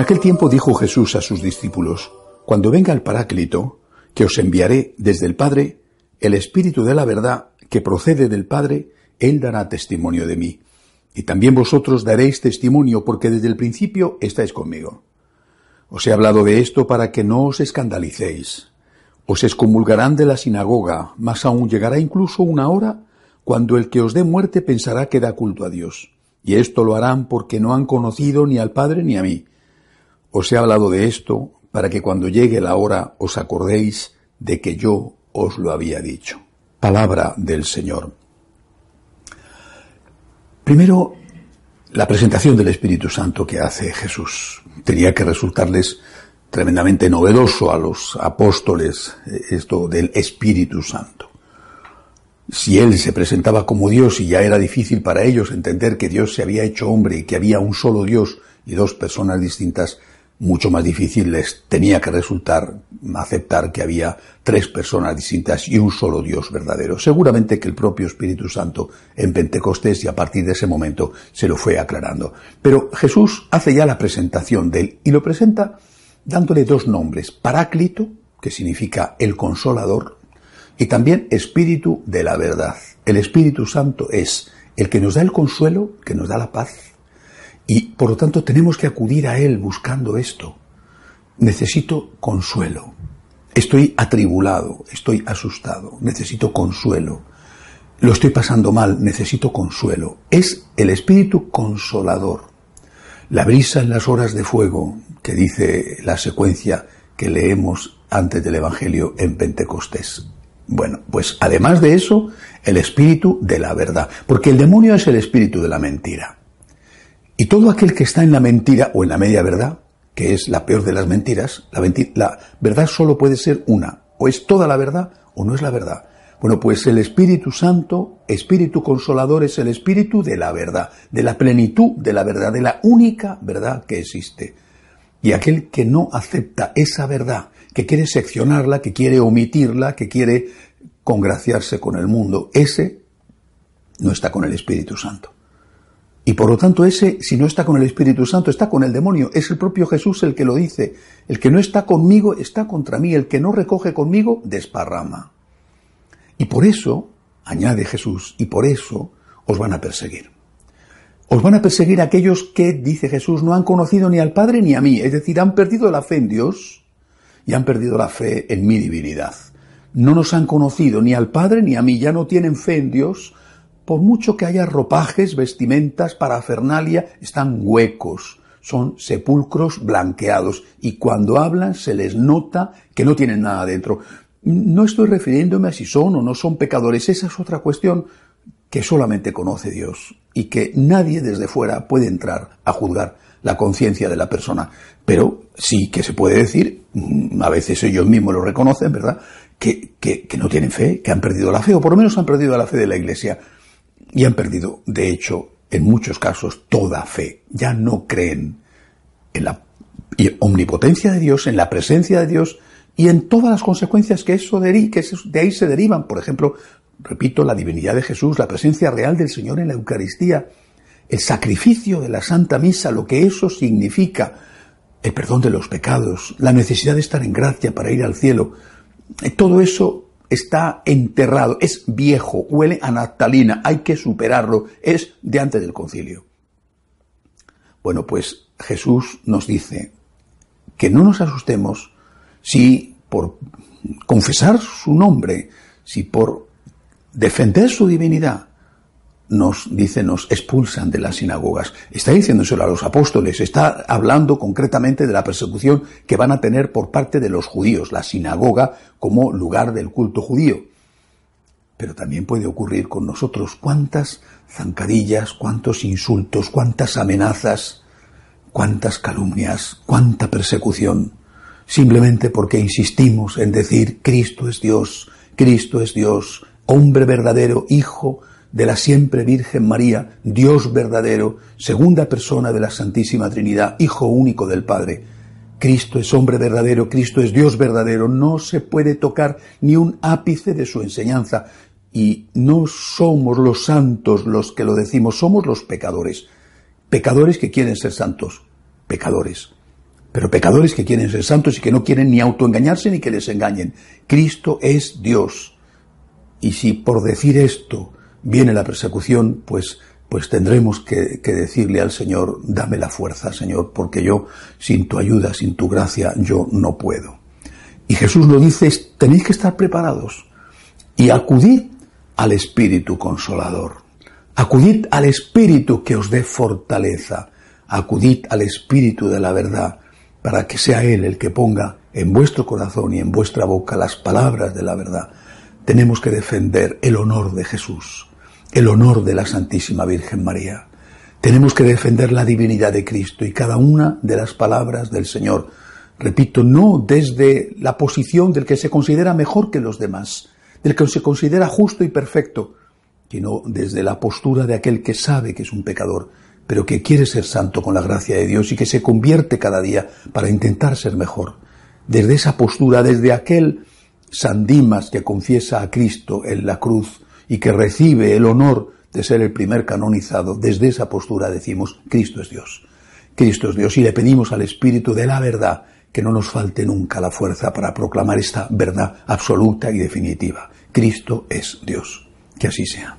En aquel tiempo dijo Jesús a sus discípulos, Cuando venga el Paráclito, que os enviaré desde el Padre, el Espíritu de la verdad, que procede del Padre, Él dará testimonio de mí. Y también vosotros daréis testimonio, porque desde el principio estáis conmigo. Os he hablado de esto para que no os escandalicéis. Os excomulgarán de la sinagoga, mas aún llegará incluso una hora cuando el que os dé muerte pensará que da culto a Dios. Y esto lo harán porque no han conocido ni al Padre ni a mí. Os he hablado de esto para que cuando llegue la hora os acordéis de que yo os lo había dicho. Palabra del Señor. Primero, la presentación del Espíritu Santo que hace Jesús. Tenía que resultarles tremendamente novedoso a los apóstoles eh, esto del Espíritu Santo. Si Él se presentaba como Dios y ya era difícil para ellos entender que Dios se había hecho hombre y que había un solo Dios y dos personas distintas, mucho más difícil les tenía que resultar aceptar que había tres personas distintas y un solo Dios verdadero. Seguramente que el propio Espíritu Santo en Pentecostés y a partir de ese momento se lo fue aclarando. Pero Jesús hace ya la presentación de él y lo presenta dándole dos nombres, Paráclito, que significa el consolador, y también Espíritu de la verdad. El Espíritu Santo es el que nos da el consuelo, que nos da la paz, y por lo tanto tenemos que acudir a Él buscando esto. Necesito consuelo. Estoy atribulado, estoy asustado, necesito consuelo. Lo estoy pasando mal, necesito consuelo. Es el Espíritu consolador. La brisa en las horas de fuego, que dice la secuencia que leemos antes del Evangelio en Pentecostés. Bueno, pues además de eso, el espíritu de la verdad, porque el demonio es el espíritu de la mentira. Y todo aquel que está en la mentira o en la media verdad, que es la peor de las mentiras, la, verdad solo puede ser una, o es toda la verdad o no es la verdad. Bueno, pues el Espíritu Santo, Espíritu Consolador, es el Espíritu de la verdad, de la plenitud de la verdad, de la única verdad que existe. Y aquel que no acepta esa verdad, que quiere seccionarla, que quiere omitirla, que quiere congraciarse con el mundo, ese no está con el Espíritu Santo. Y por lo tanto ese, si no está con el Espíritu Santo, está con el demonio. Es el propio Jesús el que lo dice. El que no está conmigo está contra mí. El que no recoge conmigo desparrama. Y por eso, añade Jesús, y por eso os van a perseguir. Os van a perseguir aquellos que, dice Jesús, no han conocido ni al Padre ni a mí. Es decir, han perdido la fe en Dios y han perdido la fe en mi divinidad. No nos han conocido ni al Padre ni a mí. Ya no tienen fe en Dios por mucho que haya ropajes, vestimentas, parafernalia, están huecos, son sepulcros blanqueados y cuando hablan se les nota que no tienen nada dentro. No estoy refiriéndome a si son o no son pecadores, esa es otra cuestión que solamente conoce Dios y que nadie desde fuera puede entrar a juzgar la conciencia de la persona. Pero sí que se puede decir, mm, a veces ellos mismos lo reconocen, ¿verdad?, que, que, que no tienen fe, que han perdido la fe, o por lo menos han perdido la fe de la Iglesia y han perdido, de hecho, en muchos casos, toda fe. Ya no creen en la omnipotencia de Dios, en la presencia de Dios y en todas las consecuencias que eso de, que de ahí se derivan. Por ejemplo, repito, la divinidad de Jesús, la presencia real del Señor en la Eucaristía, el sacrificio de la Santa Misa, lo que eso significa, el perdón de los pecados, la necesidad de estar en gracia para ir al cielo, todo eso está enterrado, es viejo, huele a naftalina, hay que superarlo, es de antes del concilio. Bueno, pues Jesús nos dice que no nos asustemos si por confesar su nombre, si por defender su divinidad, nos dice, nos expulsan de las sinagogas. Está diciéndoselo a los apóstoles, está hablando concretamente de la persecución que van a tener por parte de los judíos, la sinagoga como lugar del culto judío. pero también puede ocurrir con nosotros. ¿Cuántas zancadillas, cuántos insultos, cuántas amenazas, cuántas calumnias, cuánta persecución? Simplemente porque insistimos en decir Cristo es Dios, Cristo es Dios, hombre verdadero, hijo de la siempre Virgen María, Dios verdadero, segunda persona de la Santísima Trinidad, Hijo único del Padre. Cristo es hombre verdadero, Cristo es Dios verdadero, no se puede tocar ni un ápice de su enseñanza, y no somos los santos los que lo decimos, somos los pecadores. Pecadores que quieren ser santos, pecadores. Pero pecadores que quieren ser santos y que no quieren ni autoengañarse ni que les engañen. Cristo es Dios. Y si por decir esto viene la persecución, pues, pues tendremos que, que decirle al Señor, dame la fuerza, Señor, porque yo, sin tu ayuda, sin tu gracia, yo no puedo. Y Jesús lo dice, tenéis que estar preparados y acudid al Espíritu Consolador. Acudid al Espíritu que os dé fortaleza. Acudid al Espíritu de la verdad, para que sea Él el que ponga en vuestro corazón y en vuestra boca las palabras de la verdad. Tenemos que defender el honor de Jesús, el honor de la Santísima Virgen María. Tenemos que defender la divinidad de Cristo y cada una de las palabras del Señor. Repito, no desde la posición del que se considera mejor que los demás, del que se considera justo y perfecto, sino desde la postura de aquel que sabe que es un pecador, pero que quiere ser santo con la gracia de Dios y que se convierte cada día para intentar ser mejor. Desde esa postura, desde aquel Sandimas que confiesa a Cristo en la cruz y que recibe el honor de ser el primer canonizado, desde esa postura decimos, Cristo es Dios. Cristo es Dios y le pedimos al Espíritu de la verdad que no nos falte nunca la fuerza para proclamar esta verdad absoluta y definitiva. Cristo es Dios. Que así sea.